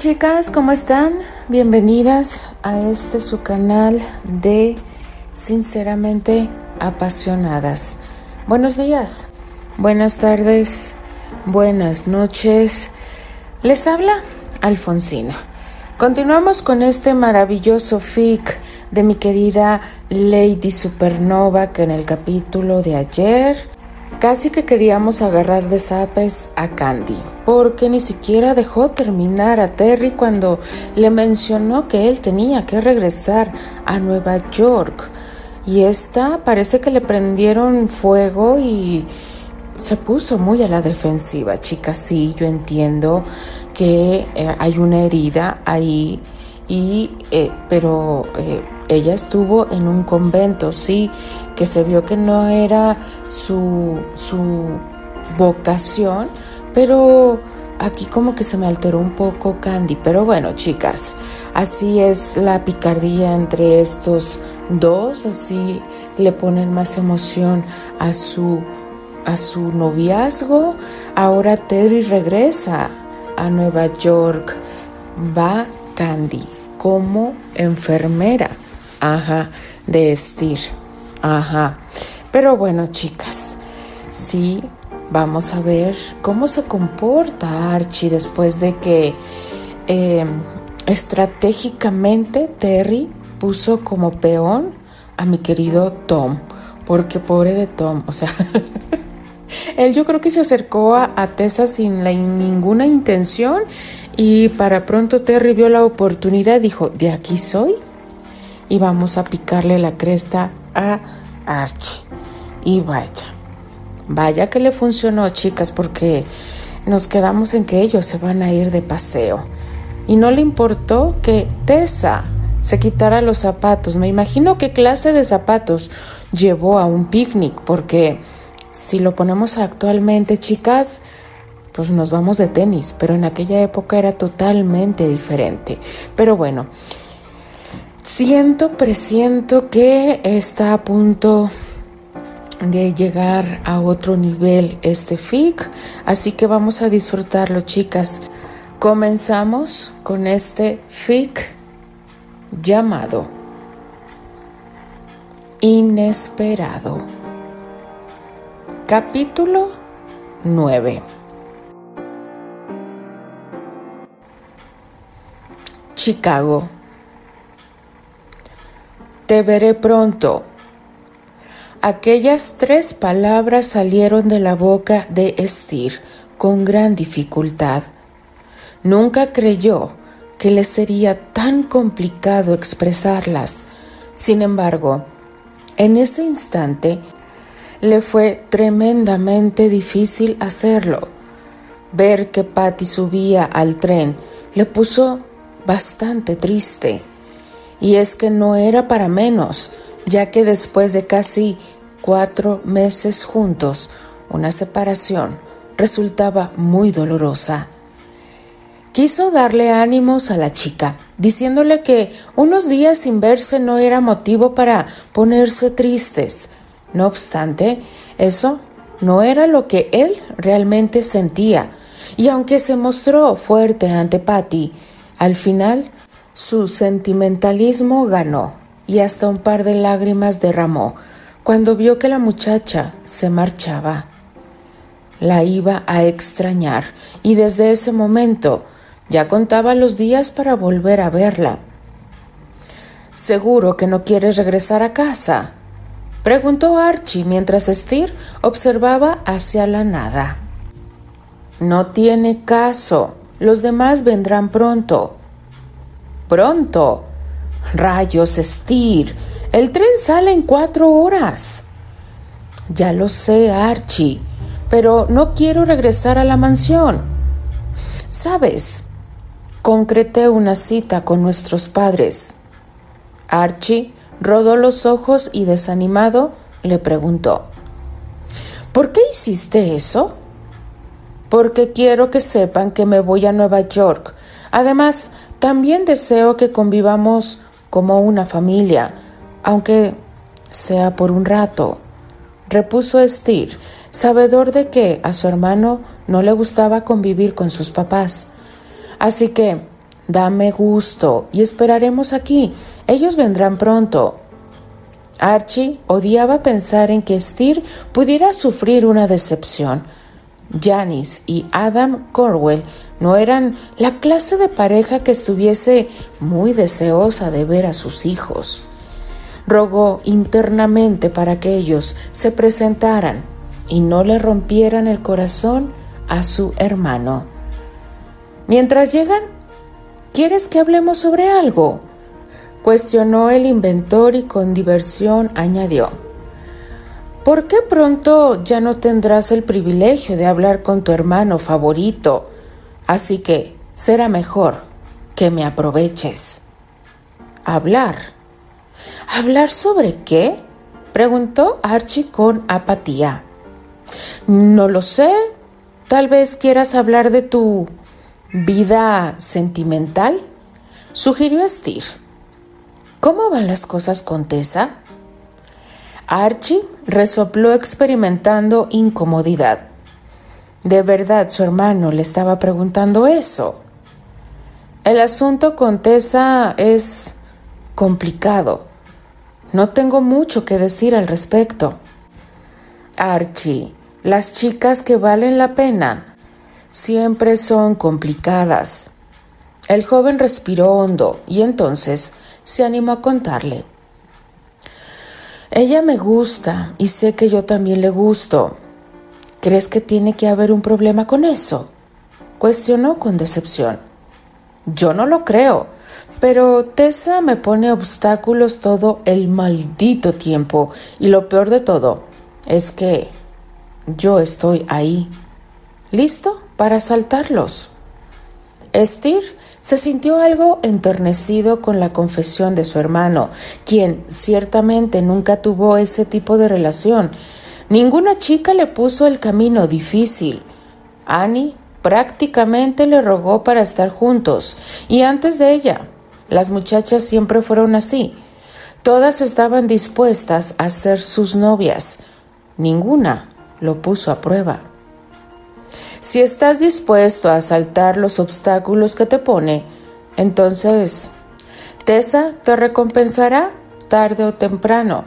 Chicas, ¿cómo están? Bienvenidas a este su canal de Sinceramente Apasionadas. Buenos días, buenas tardes, buenas noches. Les habla Alfonsina. Continuamos con este maravilloso fic de mi querida Lady Supernova que en el capítulo de ayer Casi que queríamos agarrar de zapes a Candy, porque ni siquiera dejó terminar a Terry cuando le mencionó que él tenía que regresar a Nueva York. Y esta parece que le prendieron fuego y se puso muy a la defensiva, chicas. Sí, yo entiendo que eh, hay una herida ahí, y, eh, pero eh, ella estuvo en un convento, sí, que se vio que no era su, su vocación, pero aquí como que se me alteró un poco Candy. Pero bueno, chicas, así es la picardía entre estos dos, así le ponen más emoción a su a su noviazgo. Ahora Terry regresa a Nueva York. Va Candy como enfermera ajá, de vestir, ajá. Pero bueno, chicas, sí, vamos a ver cómo se comporta Archie después de que em, estratégicamente Terry puso como peón a mi querido Tom, porque pobre de Tom, o sea, él yo creo que se acercó a, Tessa sin ninguna intención y para pronto Terry vio la oportunidad dijo, de aquí soy y vamos a picarle la cresta a Archie. Y vaya, vaya que le funcionó, chicas, porque nos quedamos en que ellos se van a ir de paseo. Y no le importó que Tessa se quitara los zapatos. Me imagino qué clase de zapatos llevó a un picnic, porque si lo ponemos actualmente, chicas, pues nos vamos de tenis, pero en aquella época era totalmente diferente. Pero bueno, Siento, presiento que está a punto de llegar a otro nivel este FIC, así que vamos a disfrutarlo, chicas. Comenzamos con este FIC llamado Inesperado. Capítulo 9. Chicago. Te veré pronto. Aquellas tres palabras salieron de la boca de Estir con gran dificultad. Nunca creyó que le sería tan complicado expresarlas. Sin embargo, en ese instante le fue tremendamente difícil hacerlo. Ver que Patty subía al tren le puso bastante triste. Y es que no era para menos, ya que después de casi cuatro meses juntos, una separación resultaba muy dolorosa. Quiso darle ánimos a la chica, diciéndole que unos días sin verse no era motivo para ponerse tristes. No obstante, eso no era lo que él realmente sentía, y aunque se mostró fuerte ante Patty, al final su sentimentalismo ganó y hasta un par de lágrimas derramó cuando vio que la muchacha se marchaba. La iba a extrañar y desde ese momento ya contaba los días para volver a verla. ¿Seguro que no quieres regresar a casa? preguntó Archie mientras Steer observaba hacia la nada. No tiene caso. Los demás vendrán pronto pronto. Rayos, Steer, el tren sale en cuatro horas. Ya lo sé, Archie, pero no quiero regresar a la mansión. Sabes, concreté una cita con nuestros padres. Archie rodó los ojos y desanimado le preguntó, ¿Por qué hiciste eso? Porque quiero que sepan que me voy a Nueva York. Además, también deseo que convivamos como una familia, aunque sea por un rato, repuso Steer, sabedor de que a su hermano no le gustaba convivir con sus papás. Así que dame gusto y esperaremos aquí. Ellos vendrán pronto. Archie odiaba pensar en que Steer pudiera sufrir una decepción. Janice y Adam Corwell no eran la clase de pareja que estuviese muy deseosa de ver a sus hijos. Rogó internamente para que ellos se presentaran y no le rompieran el corazón a su hermano. Mientras llegan, ¿quieres que hablemos sobre algo? Cuestionó el inventor y con diversión añadió. ¿Por qué pronto ya no tendrás el privilegio de hablar con tu hermano favorito? Así que será mejor que me aproveches. Hablar. ¿Hablar sobre qué? preguntó Archie con apatía. No lo sé. Tal vez quieras hablar de tu vida sentimental, sugirió Steer. ¿Cómo van las cosas con Tessa? Archie resopló experimentando incomodidad. De verdad su hermano le estaba preguntando eso. El asunto con Tessa es complicado. No tengo mucho que decir al respecto. Archie, las chicas que valen la pena siempre son complicadas. El joven respiró hondo y entonces se animó a contarle. Ella me gusta y sé que yo también le gusto. ¿Crees que tiene que haber un problema con eso? Cuestionó con decepción. Yo no lo creo, pero Tessa me pone obstáculos todo el maldito tiempo y lo peor de todo es que yo estoy ahí, listo para saltarlos. Estir se sintió algo enternecido con la confesión de su hermano, quien ciertamente nunca tuvo ese tipo de relación. Ninguna chica le puso el camino difícil. Annie prácticamente le rogó para estar juntos, y antes de ella, las muchachas siempre fueron así. Todas estaban dispuestas a ser sus novias. Ninguna lo puso a prueba. Si estás dispuesto a saltar los obstáculos que te pone, entonces Tessa te recompensará tarde o temprano.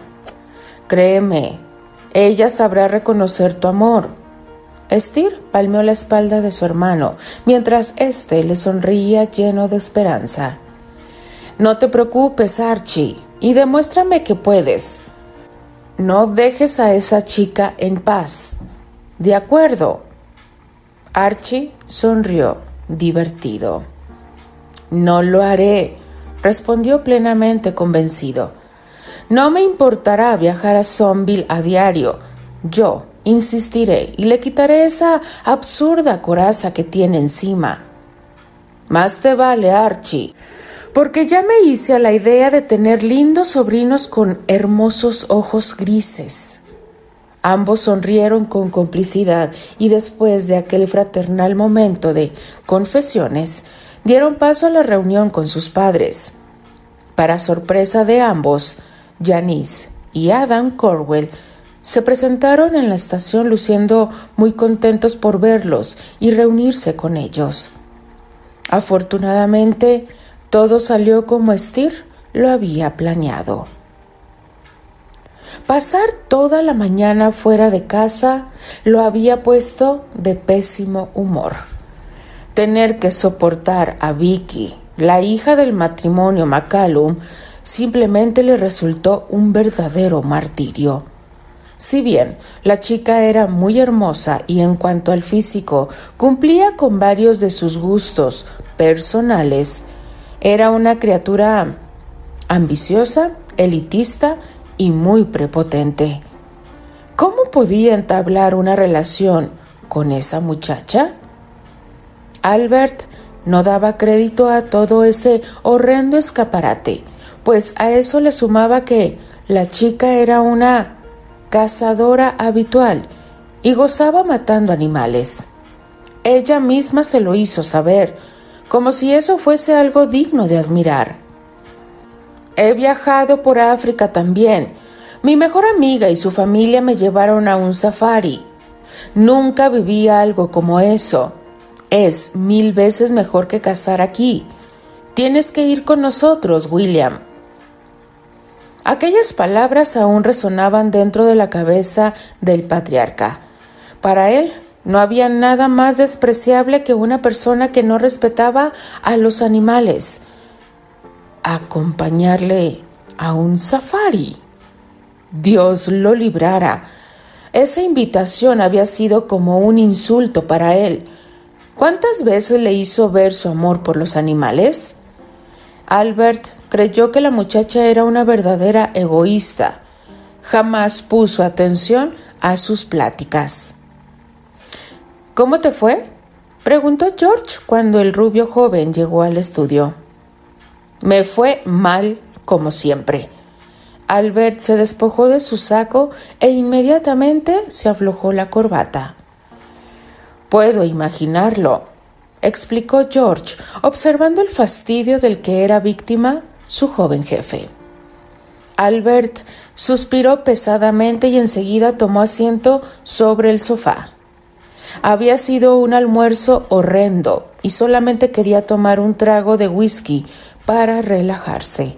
Créeme, ella sabrá reconocer tu amor. Estir palmeó la espalda de su hermano, mientras éste le sonreía lleno de esperanza. No te preocupes, Archie, y demuéstrame que puedes. No dejes a esa chica en paz. De acuerdo, Archie sonrió, divertido. No lo haré, respondió plenamente convencido. No me importará viajar a Sonville a diario. Yo insistiré y le quitaré esa absurda coraza que tiene encima. Más te vale, Archie, porque ya me hice a la idea de tener lindos sobrinos con hermosos ojos grises. Ambos sonrieron con complicidad y después de aquel fraternal momento de confesiones, dieron paso a la reunión con sus padres. Para sorpresa de ambos, Janice y Adam Corwell se presentaron en la estación luciendo muy contentos por verlos y reunirse con ellos. Afortunadamente, todo salió como Steer lo había planeado. Pasar toda la mañana fuera de casa lo había puesto de pésimo humor. Tener que soportar a Vicky, la hija del matrimonio McCallum, simplemente le resultó un verdadero martirio. Si bien la chica era muy hermosa y en cuanto al físico cumplía con varios de sus gustos personales, era una criatura ambiciosa, elitista y muy prepotente. ¿Cómo podía entablar una relación con esa muchacha? Albert no daba crédito a todo ese horrendo escaparate, pues a eso le sumaba que la chica era una cazadora habitual y gozaba matando animales. Ella misma se lo hizo saber, como si eso fuese algo digno de admirar. He viajado por África también. Mi mejor amiga y su familia me llevaron a un safari. Nunca viví algo como eso. Es mil veces mejor que cazar aquí. Tienes que ir con nosotros, William. Aquellas palabras aún resonaban dentro de la cabeza del patriarca. Para él no había nada más despreciable que una persona que no respetaba a los animales. Acompañarle a un safari. Dios lo librara. Esa invitación había sido como un insulto para él. ¿Cuántas veces le hizo ver su amor por los animales? Albert creyó que la muchacha era una verdadera egoísta. Jamás puso atención a sus pláticas. ¿Cómo te fue? preguntó George cuando el rubio joven llegó al estudio. Me fue mal, como siempre. Albert se despojó de su saco e inmediatamente se aflojó la corbata. Puedo imaginarlo, explicó George, observando el fastidio del que era víctima su joven jefe. Albert suspiró pesadamente y enseguida tomó asiento sobre el sofá. Había sido un almuerzo horrendo y solamente quería tomar un trago de whisky para relajarse.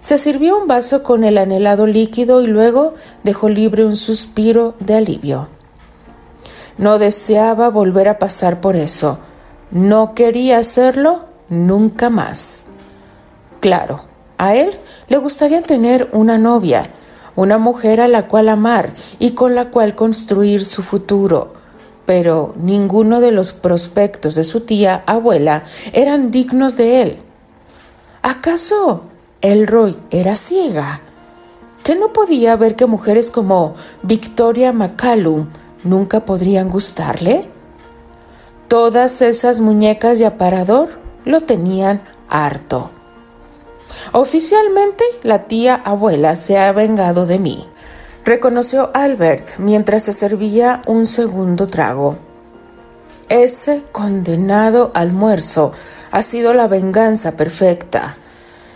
Se sirvió un vaso con el anhelado líquido y luego dejó libre un suspiro de alivio. No deseaba volver a pasar por eso. No quería hacerlo nunca más. Claro, a él le gustaría tener una novia, una mujer a la cual amar y con la cual construir su futuro pero ninguno de los prospectos de su tía abuela eran dignos de él. ¿Acaso Elroy era ciega? ¿Que no podía ver que mujeres como Victoria McCallum nunca podrían gustarle? Todas esas muñecas de aparador lo tenían harto. Oficialmente la tía abuela se ha vengado de mí reconoció Albert mientras se servía un segundo trago. Ese condenado almuerzo ha sido la venganza perfecta.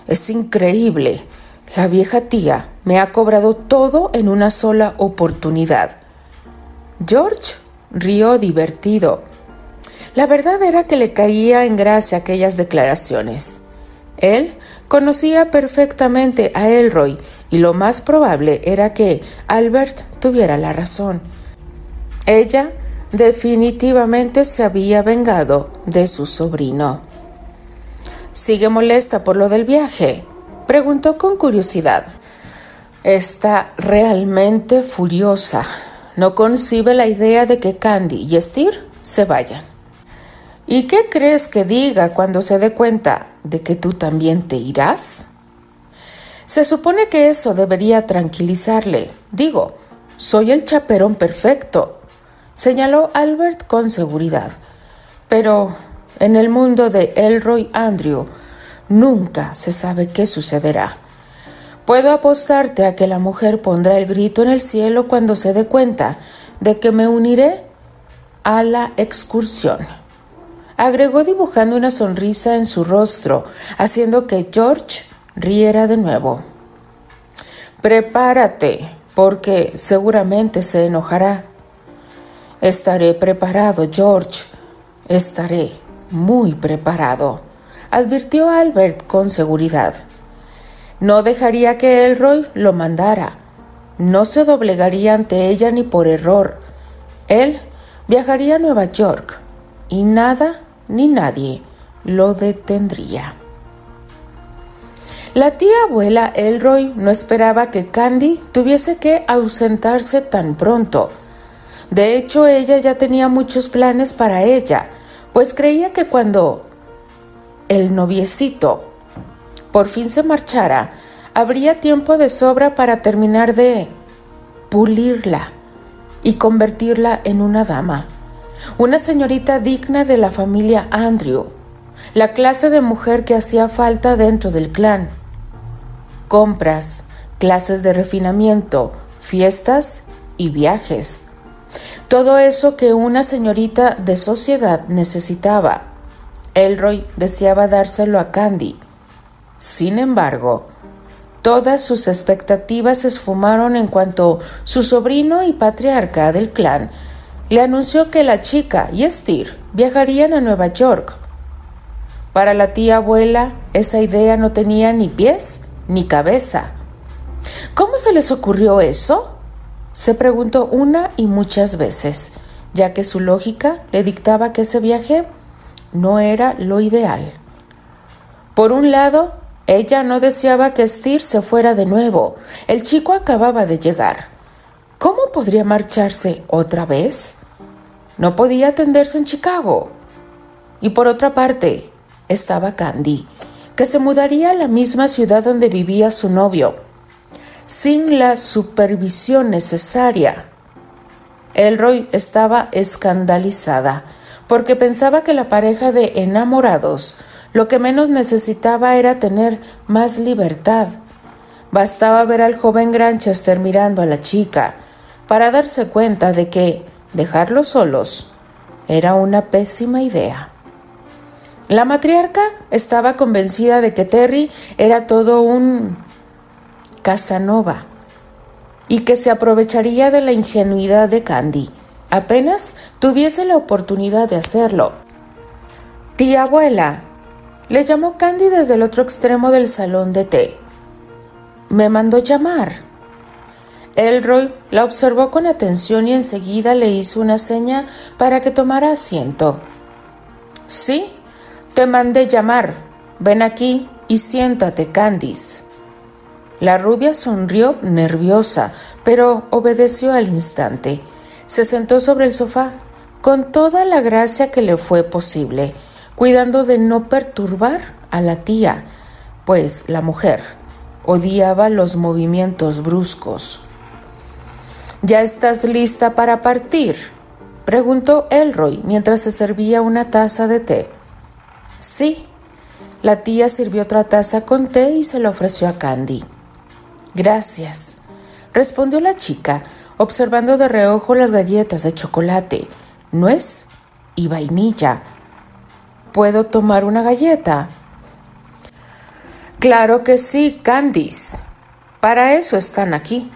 Es increíble. La vieja tía me ha cobrado todo en una sola oportunidad. George rió divertido. La verdad era que le caía en gracia aquellas declaraciones. Él conocía perfectamente a Elroy y lo más probable era que Albert tuviera la razón. Ella definitivamente se había vengado de su sobrino. ¿Sigue molesta por lo del viaje? preguntó con curiosidad. Está realmente furiosa. No concibe la idea de que Candy y Steer se vayan. ¿Y qué crees que diga cuando se dé cuenta de que tú también te irás? Se supone que eso debería tranquilizarle. Digo, soy el chaperón perfecto, señaló Albert con seguridad. Pero en el mundo de Elroy Andrew nunca se sabe qué sucederá. Puedo apostarte a que la mujer pondrá el grito en el cielo cuando se dé cuenta de que me uniré a la excursión. Agregó dibujando una sonrisa en su rostro, haciendo que George riera de nuevo. Prepárate, porque seguramente se enojará. Estaré preparado, George. Estaré muy preparado, advirtió Albert con seguridad. No dejaría que Elroy lo mandara. No se doblegaría ante ella ni por error. Él viajaría a Nueva York y nada ni nadie lo detendría. La tía abuela Elroy no esperaba que Candy tuviese que ausentarse tan pronto. De hecho, ella ya tenía muchos planes para ella, pues creía que cuando el noviecito por fin se marchara, habría tiempo de sobra para terminar de pulirla y convertirla en una dama, una señorita digna de la familia Andrew, la clase de mujer que hacía falta dentro del clan compras, clases de refinamiento, fiestas y viajes. Todo eso que una señorita de sociedad necesitaba. Elroy deseaba dárselo a Candy. Sin embargo, todas sus expectativas se esfumaron en cuanto su sobrino y patriarca del clan le anunció que la chica y Steer viajarían a Nueva York. Para la tía abuela, esa idea no tenía ni pies ni cabeza. ¿Cómo se les ocurrió eso? Se preguntó una y muchas veces, ya que su lógica le dictaba que ese viaje no era lo ideal. Por un lado, ella no deseaba que Steer se fuera de nuevo. El chico acababa de llegar. ¿Cómo podría marcharse otra vez? No podía atenderse en Chicago. Y por otra parte, estaba Candy, que se mudaría a la misma ciudad donde vivía su novio, sin la supervisión necesaria. Elroy estaba escandalizada, porque pensaba que la pareja de enamorados lo que menos necesitaba era tener más libertad. Bastaba ver al joven Granchester mirando a la chica para darse cuenta de que dejarlos solos era una pésima idea. La matriarca estaba convencida de que Terry era todo un Casanova y que se aprovecharía de la ingenuidad de Candy apenas tuviese la oportunidad de hacerlo. Tía abuela, le llamó Candy desde el otro extremo del salón de té. Me mandó llamar. Elroy la observó con atención y enseguida le hizo una seña para que tomara asiento. Sí, te mandé llamar. Ven aquí y siéntate, Candice. La rubia sonrió nerviosa, pero obedeció al instante. Se sentó sobre el sofá con toda la gracia que le fue posible, cuidando de no perturbar a la tía, pues la mujer odiaba los movimientos bruscos. ¿Ya estás lista para partir? preguntó Elroy mientras se servía una taza de té. Sí. La tía sirvió otra taza con té y se la ofreció a Candy. Gracias, respondió la chica, observando de reojo las galletas de chocolate, nuez y vainilla. ¿Puedo tomar una galleta? Claro que sí, Candice. Para eso están aquí.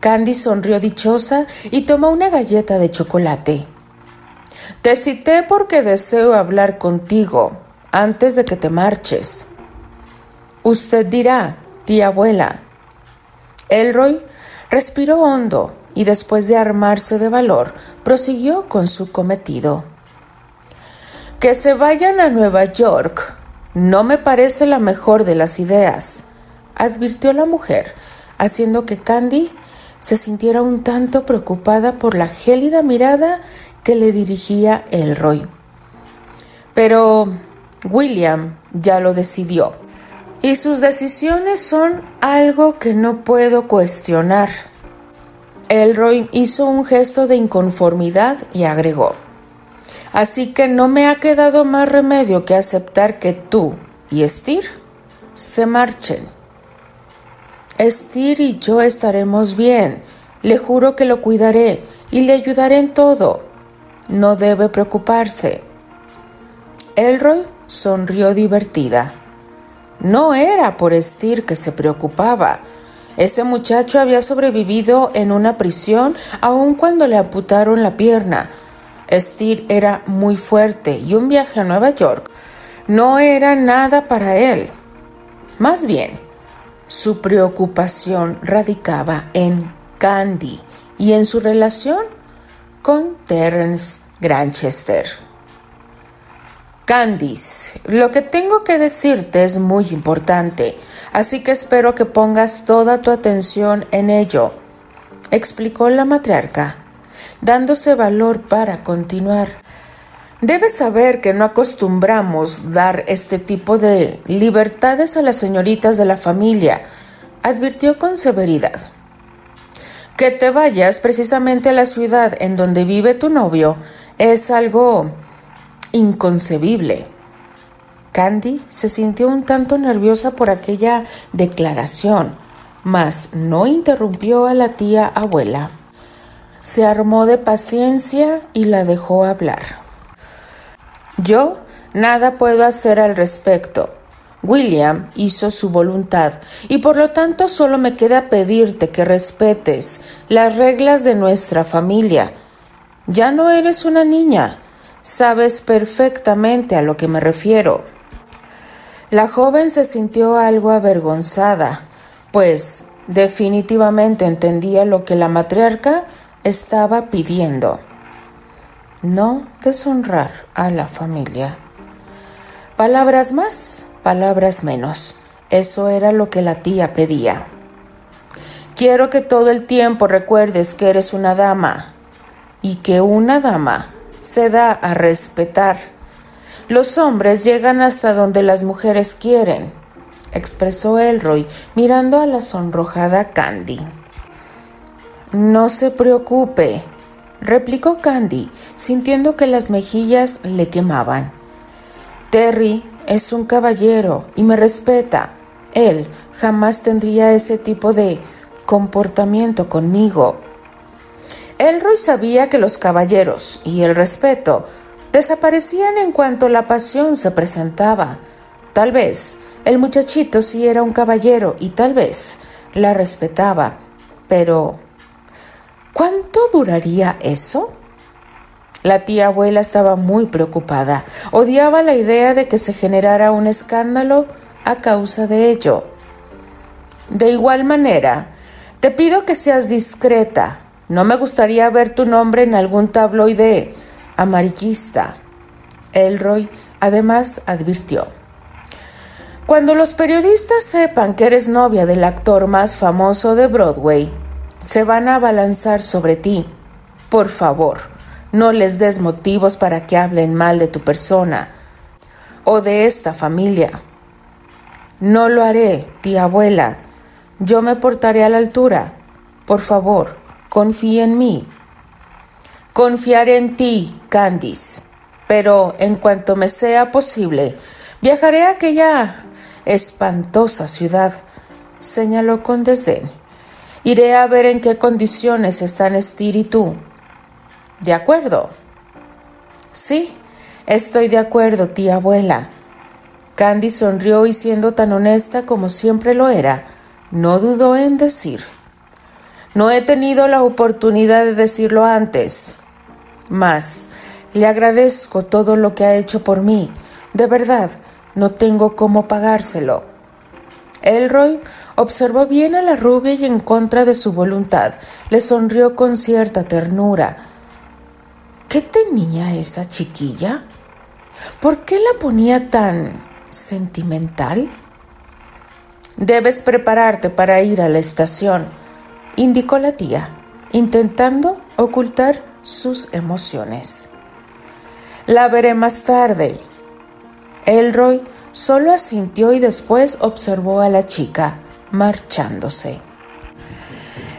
Candy sonrió dichosa y tomó una galleta de chocolate. Te cité porque deseo hablar contigo antes de que te marches. Usted dirá, tía abuela. Elroy respiró hondo y después de armarse de valor, prosiguió con su cometido. Que se vayan a Nueva York no me parece la mejor de las ideas, advirtió la mujer, haciendo que Candy se sintiera un tanto preocupada por la gélida mirada que le dirigía Elroy. Pero William ya lo decidió, y sus decisiones son algo que no puedo cuestionar. Elroy hizo un gesto de inconformidad y agregó, Así que no me ha quedado más remedio que aceptar que tú y Steer se marchen. Estir y yo estaremos bien. Le juro que lo cuidaré y le ayudaré en todo. No debe preocuparse. Elroy sonrió divertida. No era por Estir que se preocupaba. Ese muchacho había sobrevivido en una prisión aun cuando le amputaron la pierna. Estir era muy fuerte y un viaje a Nueva York no era nada para él. Más bien, su preocupación radicaba en Candy y en su relación con Terence Granchester. Candice, lo que tengo que decirte es muy importante, así que espero que pongas toda tu atención en ello, explicó la matriarca, dándose valor para continuar. Debes saber que no acostumbramos dar este tipo de libertades a las señoritas de la familia, advirtió con severidad. Que te vayas precisamente a la ciudad en donde vive tu novio es algo inconcebible. Candy se sintió un tanto nerviosa por aquella declaración, mas no interrumpió a la tía abuela. Se armó de paciencia y la dejó hablar. Yo nada puedo hacer al respecto. William hizo su voluntad y por lo tanto solo me queda pedirte que respetes las reglas de nuestra familia. Ya no eres una niña. Sabes perfectamente a lo que me refiero. La joven se sintió algo avergonzada, pues definitivamente entendía lo que la matriarca estaba pidiendo. No deshonrar a la familia. Palabras más, palabras menos. Eso era lo que la tía pedía. Quiero que todo el tiempo recuerdes que eres una dama y que una dama se da a respetar. Los hombres llegan hasta donde las mujeres quieren, expresó Elroy, mirando a la sonrojada Candy. No se preocupe, replicó Candy, sintiendo que las mejillas le quemaban. Terry es un caballero y me respeta. Él jamás tendría ese tipo de comportamiento conmigo. Elroy sabía que los caballeros y el respeto desaparecían en cuanto la pasión se presentaba. Tal vez el muchachito sí era un caballero y tal vez la respetaba, pero ¿cuánto duraría eso? La tía abuela estaba muy preocupada. Odiaba la idea de que se generara un escándalo a causa de ello. De igual manera, te pido que seas discreta. No me gustaría ver tu nombre en algún tabloide amarillista. Elroy además advirtió. Cuando los periodistas sepan que eres novia del actor más famoso de Broadway, se van a abalanzar sobre ti. Por favor, no les des motivos para que hablen mal de tu persona o de esta familia. No lo haré, tía abuela. Yo me portaré a la altura. Por favor, confíe en mí. Confiaré en ti, Candice. Pero en cuanto me sea posible, viajaré a aquella espantosa ciudad, señaló con desdén. Iré a ver en qué condiciones están Steer y tú. ¿De acuerdo? Sí, estoy de acuerdo, tía abuela. Candy sonrió y siendo tan honesta como siempre lo era, no dudó en decir. No he tenido la oportunidad de decirlo antes. Mas, le agradezco todo lo que ha hecho por mí. De verdad, no tengo cómo pagárselo. Elroy observó bien a la rubia y en contra de su voluntad le sonrió con cierta ternura ¿Qué tenía esa chiquilla? ¿Por qué la ponía tan sentimental? Debes prepararte para ir a la estación, indicó la tía, intentando ocultar sus emociones. La veré más tarde. Elroy solo asintió y después observó a la chica marchándose.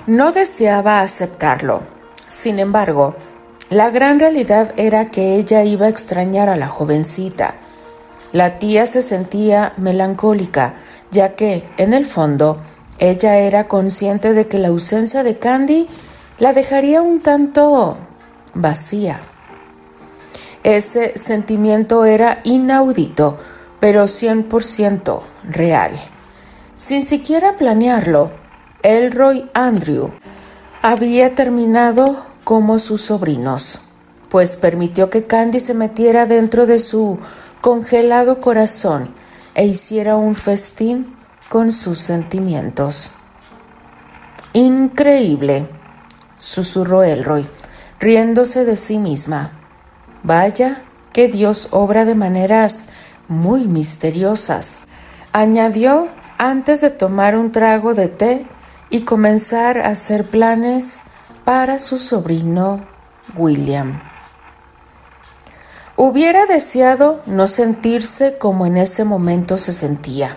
No deseaba aceptarlo. Sin embargo, la gran realidad era que ella iba a extrañar a la jovencita. La tía se sentía melancólica, ya que, en el fondo, ella era consciente de que la ausencia de Candy la dejaría un tanto vacía. Ese sentimiento era inaudito, pero 100% real. Sin siquiera planearlo, Elroy Andrew había terminado como sus sobrinos, pues permitió que Candy se metiera dentro de su congelado corazón e hiciera un festín con sus sentimientos. Increíble, susurró Elroy, riéndose de sí misma. Vaya que Dios obra de maneras muy misteriosas, añadió antes de tomar un trago de té y comenzar a hacer planes para su sobrino William. Hubiera deseado no sentirse como en ese momento se sentía.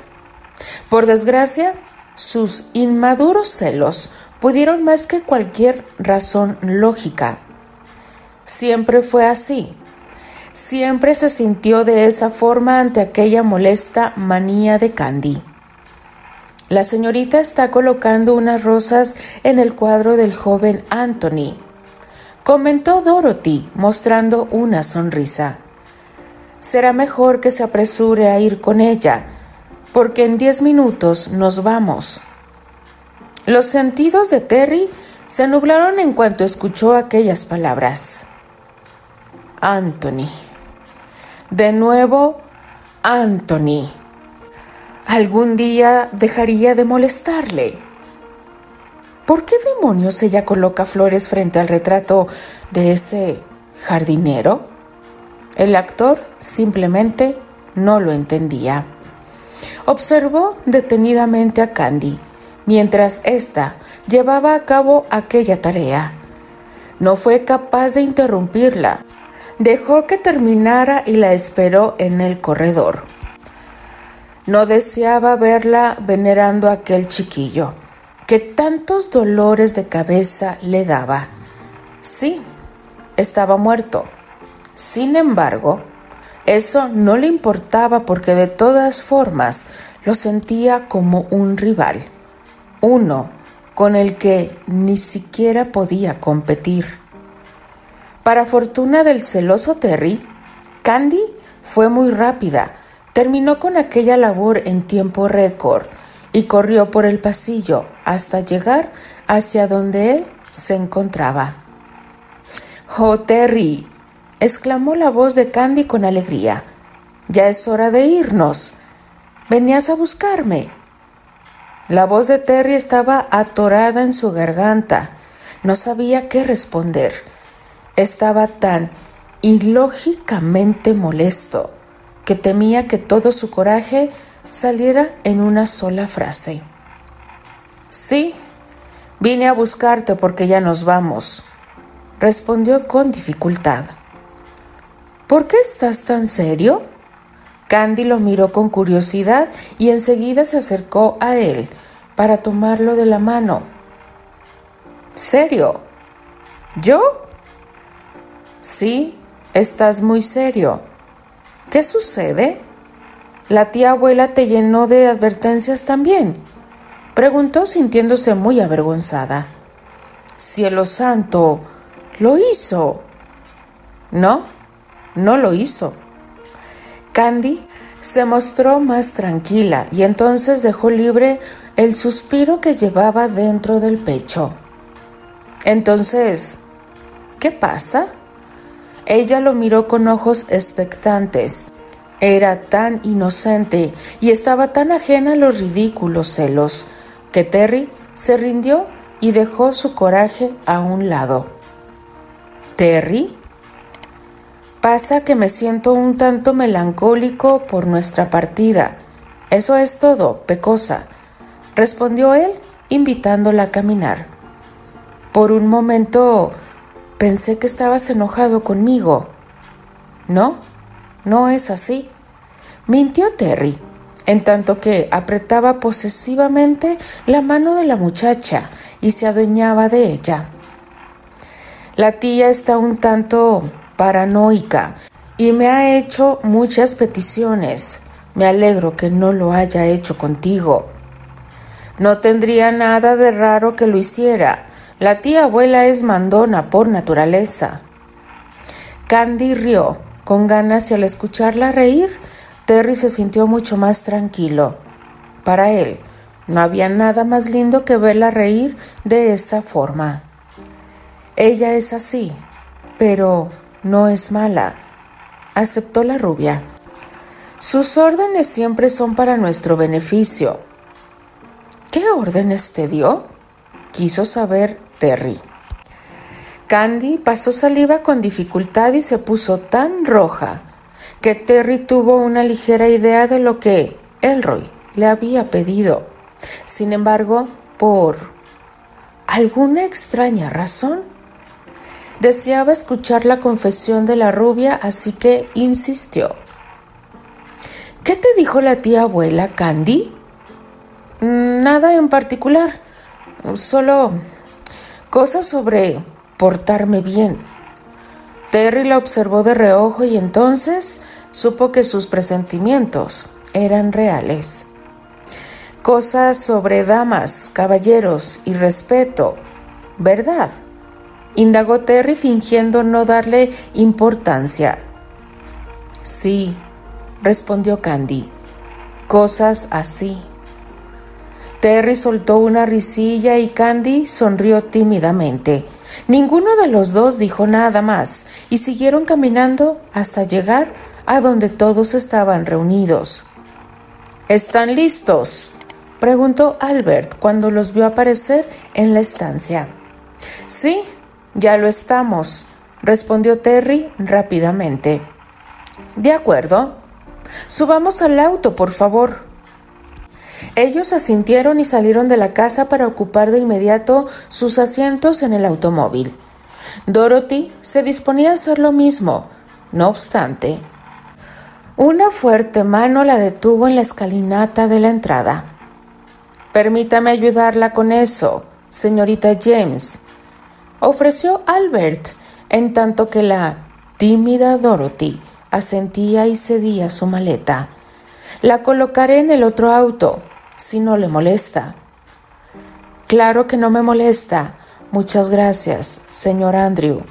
Por desgracia, sus inmaduros celos pudieron más que cualquier razón lógica. Siempre fue así. Siempre se sintió de esa forma ante aquella molesta manía de Candy. La señorita está colocando unas rosas en el cuadro del joven Anthony, comentó Dorothy, mostrando una sonrisa. Será mejor que se apresure a ir con ella, porque en diez minutos nos vamos. Los sentidos de Terry se nublaron en cuanto escuchó aquellas palabras. Anthony. De nuevo, Anthony. Algún día dejaría de molestarle. ¿Por qué demonios ella coloca flores frente al retrato de ese jardinero? El actor simplemente no lo entendía. Observó detenidamente a Candy mientras ésta llevaba a cabo aquella tarea. No fue capaz de interrumpirla. Dejó que terminara y la esperó en el corredor. No deseaba verla venerando a aquel chiquillo que tantos dolores de cabeza le daba. Sí, estaba muerto. Sin embargo, eso no le importaba porque de todas formas lo sentía como un rival, uno con el que ni siquiera podía competir. Para fortuna del celoso Terry, Candy fue muy rápida, terminó con aquella labor en tiempo récord y corrió por el pasillo hasta llegar hacia donde él se encontraba. Oh, Terry, exclamó la voz de Candy con alegría. Ya es hora de irnos. Venías a buscarme. La voz de Terry estaba atorada en su garganta. No sabía qué responder. Estaba tan ilógicamente molesto que temía que todo su coraje saliera en una sola frase. Sí, vine a buscarte porque ya nos vamos, respondió con dificultad. ¿Por qué estás tan serio? Candy lo miró con curiosidad y enseguida se acercó a él para tomarlo de la mano. ¿Serio? ¿Yo? Sí, estás muy serio. ¿Qué sucede? ¿La tía abuela te llenó de advertencias también? Preguntó sintiéndose muy avergonzada. Cielo santo, lo hizo. No, no lo hizo. Candy se mostró más tranquila y entonces dejó libre el suspiro que llevaba dentro del pecho. Entonces, ¿qué pasa? Ella lo miró con ojos expectantes era tan inocente y estaba tan ajena a los ridículos celos que Terry se rindió y dejó su coraje a un lado. Terry, pasa que me siento un tanto melancólico por nuestra partida. Eso es todo, Pecosa, respondió él, invitándola a caminar. Por un momento pensé que estabas enojado conmigo. No, no es así. Mintió Terry, en tanto que apretaba posesivamente la mano de la muchacha y se adueñaba de ella. La tía está un tanto paranoica y me ha hecho muchas peticiones. Me alegro que no lo haya hecho contigo. No tendría nada de raro que lo hiciera. La tía abuela es mandona por naturaleza. Candy rió con ganas y al escucharla reír Terry se sintió mucho más tranquilo. Para él, no había nada más lindo que verla reír de esa forma. Ella es así, pero no es mala, aceptó la rubia. Sus órdenes siempre son para nuestro beneficio. ¿Qué órdenes te dio? quiso saber Terry. Candy pasó saliva con dificultad y se puso tan roja que Terry tuvo una ligera idea de lo que Elroy le había pedido. Sin embargo, por alguna extraña razón, deseaba escuchar la confesión de la rubia, así que insistió. ¿Qué te dijo la tía abuela, Candy? Nada en particular, solo cosas sobre portarme bien. Terry la observó de reojo y entonces supo que sus presentimientos eran reales. Cosas sobre damas, caballeros y respeto, ¿verdad? indagó Terry fingiendo no darle importancia. Sí, respondió Candy, cosas así. Terry soltó una risilla y Candy sonrió tímidamente. Ninguno de los dos dijo nada más, y siguieron caminando hasta llegar a donde todos estaban reunidos. ¿Están listos? preguntó Albert cuando los vio aparecer en la estancia. Sí, ya lo estamos, respondió Terry rápidamente. De acuerdo. Subamos al auto, por favor. Ellos asintieron y salieron de la casa para ocupar de inmediato sus asientos en el automóvil. Dorothy se disponía a hacer lo mismo. No obstante, una fuerte mano la detuvo en la escalinata de la entrada. Permítame ayudarla con eso, señorita James, ofreció Albert, en tanto que la tímida Dorothy asentía y cedía su maleta. La colocaré en el otro auto, si no le molesta. Claro que no me molesta. Muchas gracias, señor Andrew.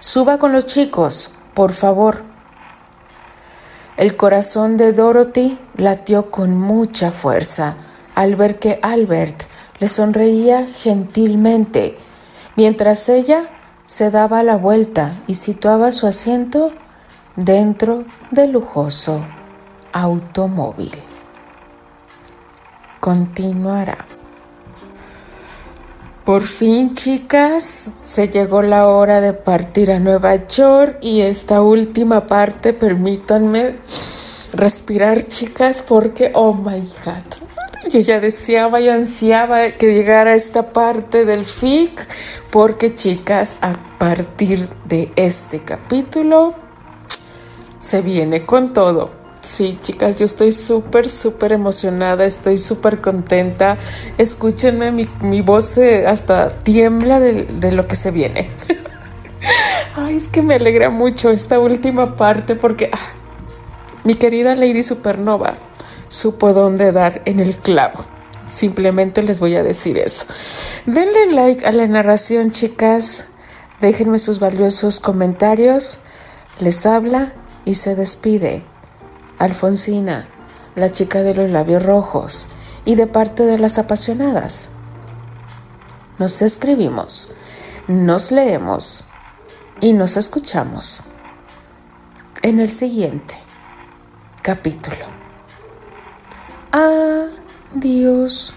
Suba con los chicos, por favor. El corazón de Dorothy latió con mucha fuerza al ver que Albert le sonreía gentilmente, mientras ella se daba la vuelta y situaba su asiento dentro del lujoso automóvil. Continuará. Por fin, chicas, se llegó la hora de partir a Nueva York y esta última parte, permítanme respirar, chicas, porque, oh my God, yo ya deseaba y ansiaba que llegara esta parte del FIC, porque chicas, a partir de este capítulo se viene con todo. Sí, chicas, yo estoy súper, súper emocionada, estoy súper contenta. Escúchenme, mi, voz hasta tiembla de, de lo que se viene. Ay, es que me alegra mucho esta última parte porque ah, mi querida Lady Supernova supo dónde dar en el clavo. Simplemente les voy a decir eso. Denle like a la narración, chicas. Déjenme sus valiosos comentarios. Les habla y se despide. Alfonsina, la chica de los labios rojos, y de parte de las apasionadas. Nos escribimos, nos leemos y nos escuchamos en el siguiente capítulo. Adiós.